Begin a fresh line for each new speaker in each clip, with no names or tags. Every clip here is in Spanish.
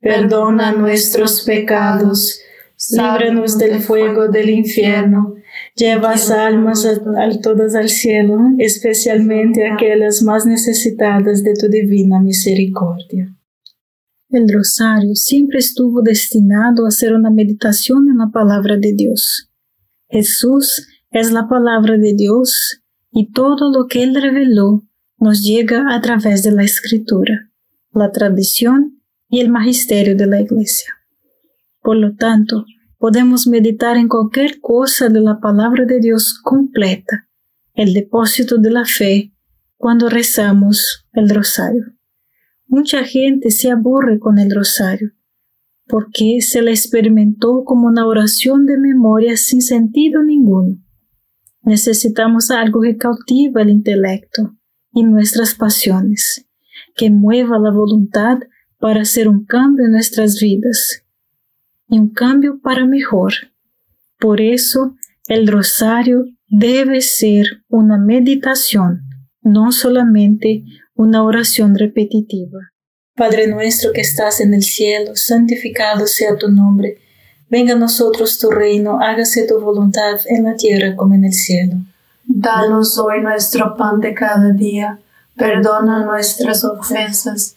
perdona nuestros pecados, líbranos del fuego del infierno, lleva almas a, todas al cielo, especialmente aquellas más necesitadas de tu divina misericordia. El rosario siempre estuvo destinado a ser una meditación en la palabra de Dios. Jesús es la palabra de Dios y todo lo que Él reveló nos llega a través de la escritura, la tradición y el magisterio de la Iglesia. Por lo tanto, podemos meditar en cualquier cosa de la palabra de Dios completa, el depósito de la fe, cuando rezamos el rosario. Mucha gente se aburre con el rosario porque se la experimentó como una oración de memoria sin sentido ninguno. Necesitamos algo que cautiva el intelecto y nuestras pasiones, que mueva la voluntad para hacer un cambio en nuestras vidas y un cambio para mejor. Por eso, el rosario debe ser una meditación, no solamente una oración repetitiva. Padre nuestro que estás en el cielo, santificado sea tu nombre. Venga a nosotros tu reino, hágase tu voluntad en la tierra como en el cielo.
Danos hoy nuestro pan de cada día, perdona nuestras ofensas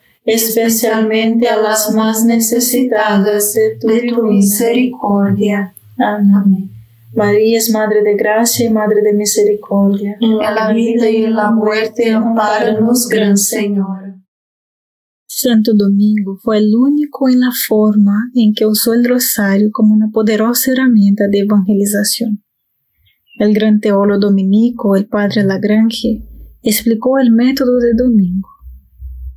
especialmente a las más necesitadas de tu, misericordia. Amén. María es Madre de Gracia y Madre de Misericordia.
En la vida y en la muerte, amparanos, Gran Señor.
Santo Domingo fue el único en la forma en que usó el rosario como una poderosa herramienta de evangelización. El gran teólogo dominico, el padre Lagrange, explicó el método de domingo.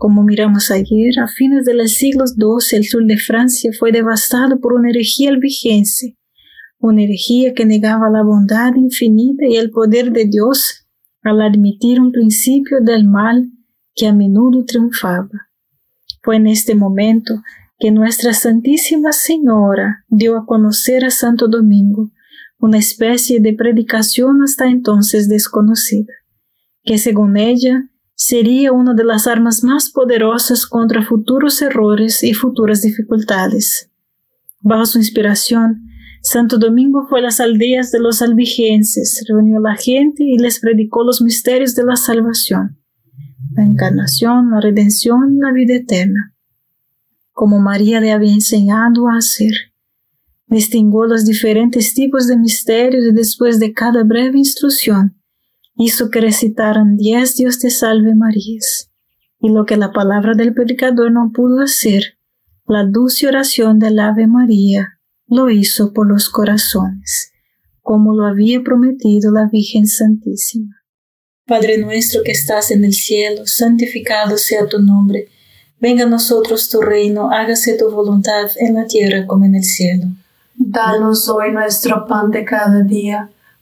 Como miramos ayer, a fines del siglo XII el sur de Francia fue devastado por una herejía albigense, una herejía que negaba la bondad infinita y el poder de Dios al admitir un principio del mal que a menudo triunfaba. Fue en este momento que Nuestra Santísima Señora dio a conocer a Santo Domingo una especie de predicación hasta entonces desconocida, que según ella sería una de las armas más poderosas contra futuros errores y futuras dificultades. Bajo su inspiración, Santo Domingo fue a las aldeas de los albigenses, reunió a la gente y les predicó los misterios de la salvación, la encarnación, la redención, la vida eterna, como María le había enseñado a hacer distinguió los diferentes tipos de misterios y después de cada breve instrucción, hizo que recitaran diez Dios te salve Marías. Y lo que la palabra del predicador no pudo hacer, la dulce oración del Ave María lo hizo por los corazones. como lo había prometido la Virgen Santísima. Padre nuestro que estás en el cielo, santificado sea tu nombre. Venga a nosotros tu reino, hágase tu voluntad en la tierra como en el cielo.
Danos hoy nuestro pan de cada día,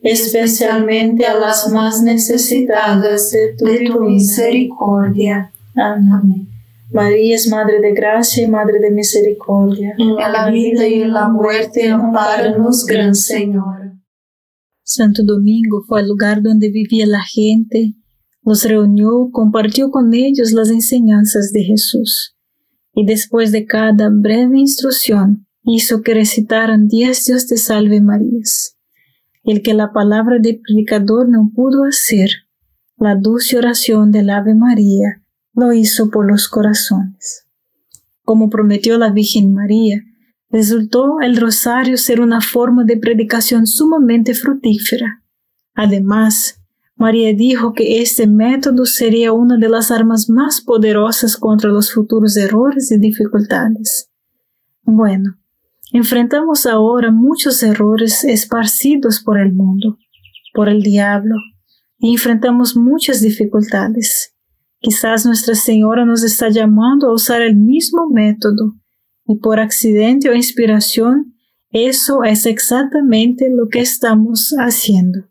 especialmente a las más necesitadas de tu, misericordia. Amén. María es Madre de Gracia y Madre de Misericordia.
En la vida y en la muerte, amparanos, Gran Señor.
Santo Domingo fue el lugar donde vivía la gente, los reunió, compartió con ellos las enseñanzas de Jesús. Y después de cada breve instrucción, hizo que recitaran diez Dios te salve Marías. El que la palabra del predicador no pudo hacer, la dulce oración del Ave María, lo hizo por los corazones. Como prometió la Virgen María, resultó el rosario ser una forma de predicación sumamente fructífera. Además, María dijo que este método sería una de las armas más poderosas contra los futuros errores y dificultades. Bueno, enfrentamos ahora muchos errores esparcidos por el mundo, por el diablo, y enfrentamos muchas dificultades Quizás Nuestra Señora nos está llamando a usar el mismo método y por accidente o inspiración, eso es exactamente lo que estamos haciendo.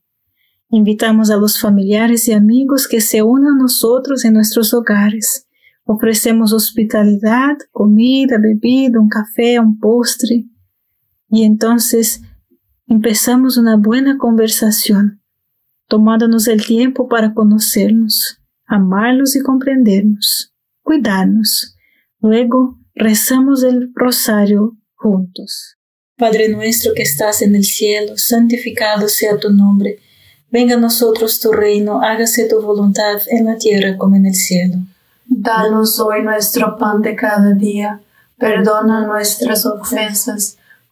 Invitamos a los familiares y amigos que se unan a nosotros en nuestros hogares. Ofrecemos hospitalidad, comida, bebida, un café, un postre. Y entonces empezamos una buena conversación, tomándonos el tiempo para conocernos, amarlos y comprendernos, cuidarnos. Luego rezamos el rosario juntos. Padre nuestro que estás en el cielo, santificado sea tu nombre. Venga a nosotros tu reino, hágase tu voluntad en la tierra como en el cielo.
Danos hoy nuestro pan de cada día, perdona nuestras ofensas,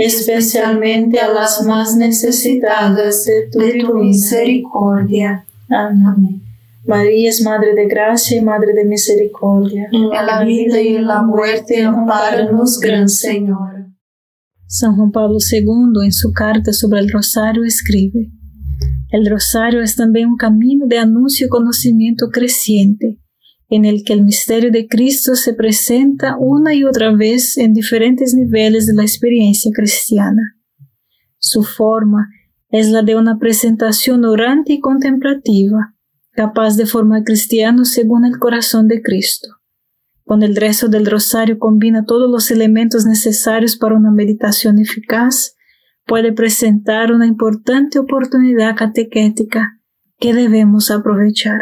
especialmente a las más necesitadas de tu, misericordia. Amén. María es Madre de Gracia y Madre de Misericordia.
En la vida y en la muerte, amparanos, Gran Señor.
San Juan Pablo II, en su carta sobre el rosario, escribe, El rosario es también un camino de anuncio y conocimiento creciente en el que el misterio de Cristo se presenta una y otra vez en diferentes niveles de la experiencia cristiana. Su forma es la de una presentación orante y contemplativa, capaz de formar cristianos según el corazón de Cristo. Con el rezo del rosario combina todos los elementos necesarios para una meditación eficaz, puede presentar una importante oportunidad catequética que debemos aprovechar.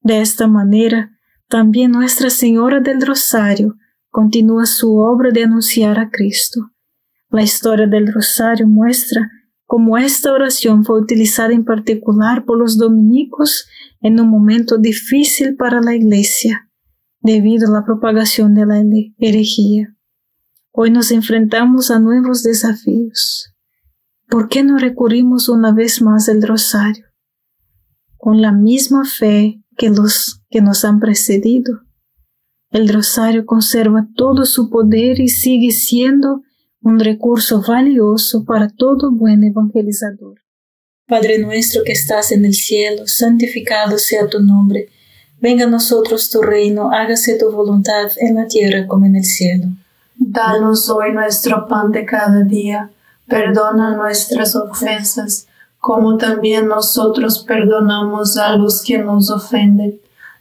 De esta manera, también Nuestra Señora del Rosario continúa su obra de anunciar a Cristo. La historia del Rosario muestra cómo esta oración fue utilizada en particular por los dominicos en un momento difícil para la Iglesia, debido a la propagación de la herejía. Hoy nos enfrentamos a nuevos desafíos. ¿Por qué no recurrimos una vez más al rosario? Con la misma fe que los que nos han precedido. El rosario conserva todo su poder y sigue siendo un recurso valioso para todo buen evangelizador. Padre nuestro que estás en el cielo, santificado sea tu nombre. Venga a nosotros tu reino, hágase tu voluntad en la tierra como en el cielo.
Danos hoy nuestro pan de cada día, perdona nuestras ofensas como también nosotros perdonamos a los que nos ofenden.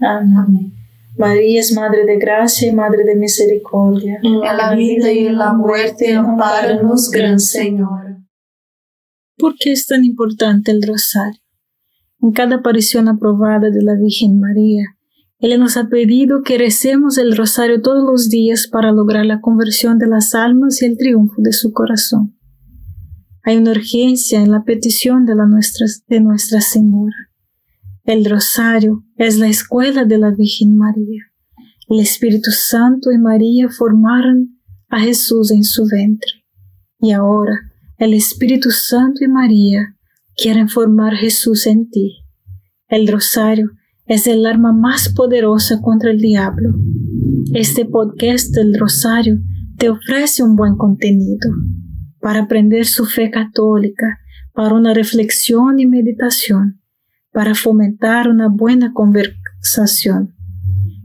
Amén. María es Madre de Gracia y Madre de Misericordia.
En la vida y en la muerte, amparanos, Gran Señora.
¿Por qué es tan importante el rosario? En cada aparición aprobada de la Virgen María, Él nos ha pedido que recemos el rosario todos los días para lograr la conversión de las almas y el triunfo de su corazón. Hay una urgencia en la petición de, la nuestra, de Nuestra Señora. El rosario es la escuela de la Virgen María. El Espíritu Santo y María formaron a Jesús en su vientre. Y ahora el Espíritu Santo y María quieren formar Jesús en ti. El rosario es el arma más poderosa contra el diablo. Este podcast del rosario te ofrece un buen contenido para aprender su fe católica, para una reflexión y meditación, para fomentar una buena conversación.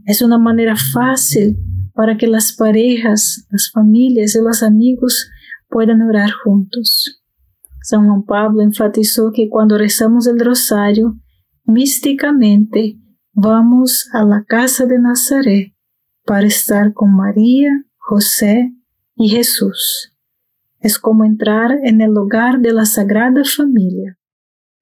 Es una manera fácil para que las parejas, las familias y los amigos puedan orar juntos. San Juan Pablo enfatizó que cuando rezamos el rosario, místicamente vamos a la casa de Nazaret para estar con María, José y Jesús es como entrar en el hogar de la Sagrada Familia.